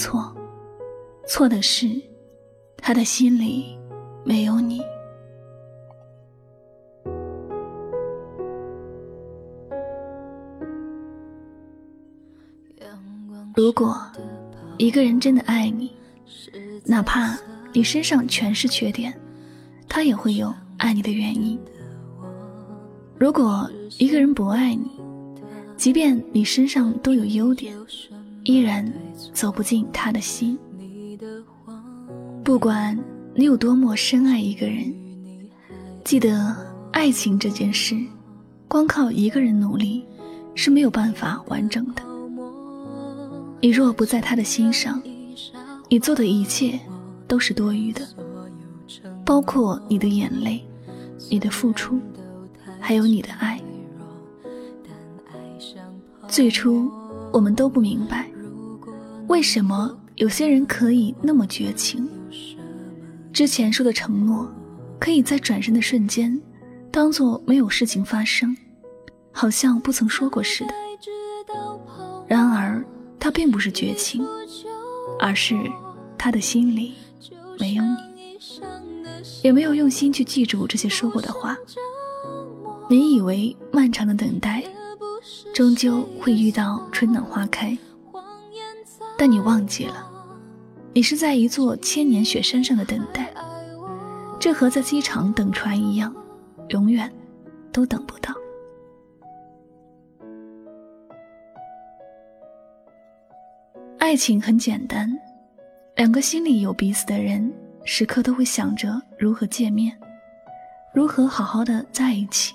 错，错的是他的心里没有你。如果一个人真的爱你，哪怕你身上全是缺点，他也会有爱你的原因。如果一个人不爱你，即便你身上都有优点。依然走不进他的心。不管你有多么深爱一个人，记得爱情这件事，光靠一个人努力是没有办法完整的。你若不在他的心上，你做的一切都是多余的，包括你的眼泪、你的付出，还有你的爱。最初。我们都不明白，为什么有些人可以那么绝情。之前说的承诺，可以在转身的瞬间，当做没有事情发生，好像不曾说过似的。然而，他并不是绝情，而是他的心里没有你，也没有用心去记住这些说过的话。你以为漫长的等待。终究会遇到春暖花开，但你忘记了，你是在一座千年雪山上的等待，这和在机场等船一样，永远都等不到。爱情很简单，两个心里有彼此的人，时刻都会想着如何见面，如何好好的在一起。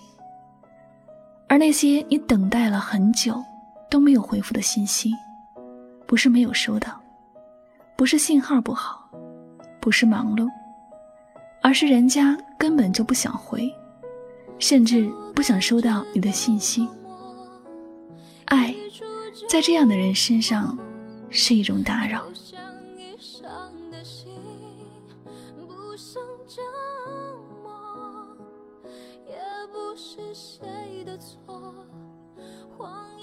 而那些你等待了很久都没有回复的信息，不是没有收到，不是信号不好，不是忙碌，而是人家根本就不想回，甚至不想收到你的信息。爱，在这样的人身上，是一种打扰。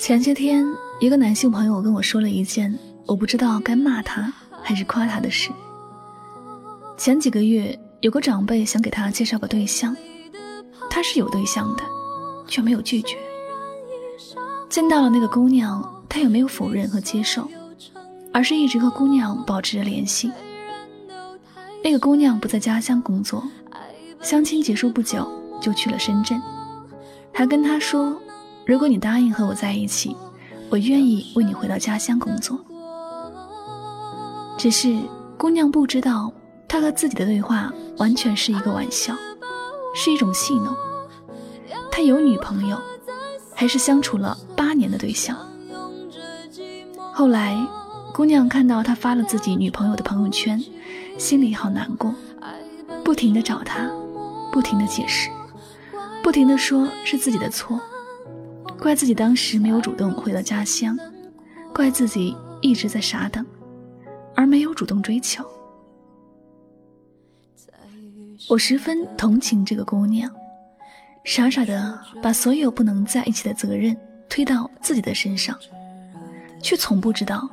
前些天，一个男性朋友跟我说了一件我不知道该骂他还是夸他的事。前几个月，有个长辈想给他介绍个对象，他是有对象的，却没有拒绝。见到了那个姑娘，他也没有否认和接受，而是一直和姑娘保持着联系。那个姑娘不在家乡工作，相亲结束不久就去了深圳。还跟他说：“如果你答应和我在一起，我愿意为你回到家乡工作。”只是姑娘不知道，他和自己的对话完全是一个玩笑，是一种戏弄。他有女朋友，还是相处了八年的对象。后来，姑娘看到他发了自己女朋友的朋友圈，心里好难过，不停的找他，不停的解释。不停的说是自己的错，怪自己当时没有主动回到家乡，怪自己一直在傻等，而没有主动追求。我十分同情这个姑娘，傻傻的把所有不能在一起的责任推到自己的身上，却从不知道，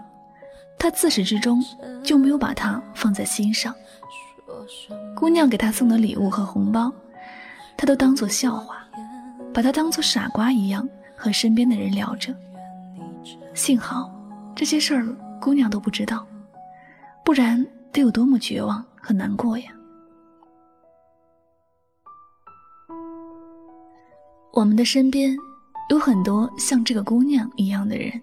他自始至终就没有把她放在心上。姑娘给他送的礼物和红包。他都当作笑话，把他当作傻瓜一样和身边的人聊着。幸好这些事儿姑娘都不知道，不然得有多么绝望和难过呀！我们的身边有很多像这个姑娘一样的人，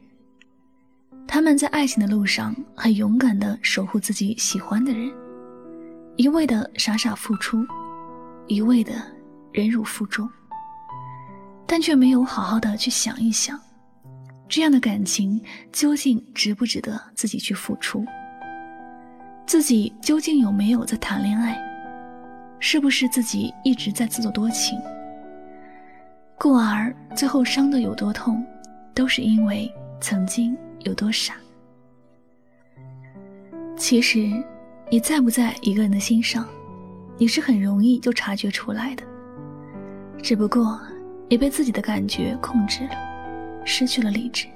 他们在爱情的路上很勇敢的守护自己喜欢的人，一味的傻傻付出，一味的忍辱负重，但却没有好好的去想一想，这样的感情究竟值不值得自己去付出？自己究竟有没有在谈恋爱？是不是自己一直在自作多情？故而最后伤的有多痛，都是因为曾经有多傻。其实，你在不在一个人的心上，你是很容易就察觉出来的。只不过，也被自己的感觉控制了，失去了理智，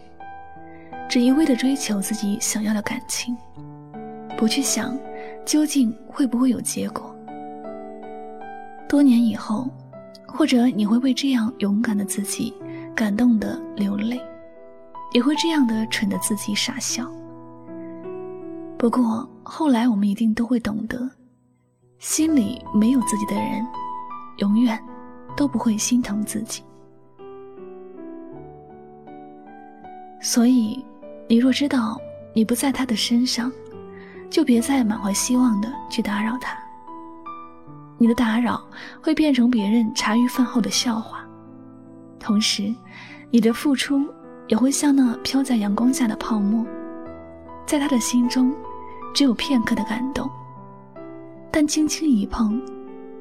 只一味的追求自己想要的感情，不去想究竟会不会有结果。多年以后。或者你会为这样勇敢的自己感动的流泪，也会这样的蠢的自己傻笑。不过后来我们一定都会懂得，心里没有自己的人，永远都不会心疼自己。所以，你若知道你不在他的身上，就别再满怀希望的去打扰他。你的打扰会变成别人茶余饭后的笑话，同时，你的付出也会像那飘在阳光下的泡沫，在他的心中，只有片刻的感动，但轻轻一碰，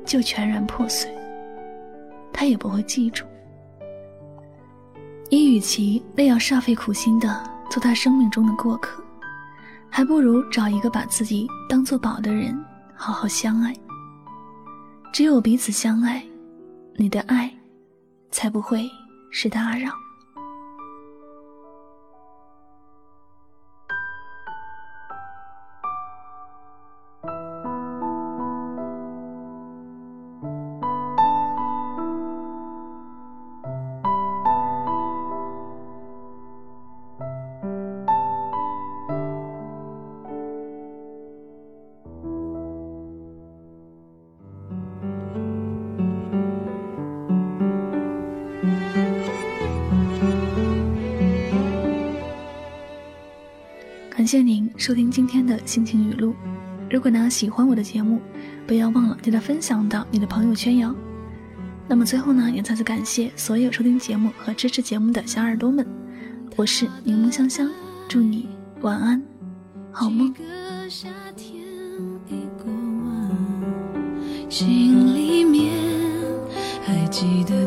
就全然破碎。他也不会记住。你与其那样煞费苦心的做他生命中的过客，还不如找一个把自己当做宝的人，好好相爱。只有彼此相爱，你的爱才不会是打扰。谢您收听今天的心情语录。如果呢喜欢我的节目，不要忘了记得分享到你的朋友圈哟。那么最后呢，也再次感谢所有收听节目和支持节目的小耳朵们。我是柠檬香香，祝你晚安，好梦。心里面还记得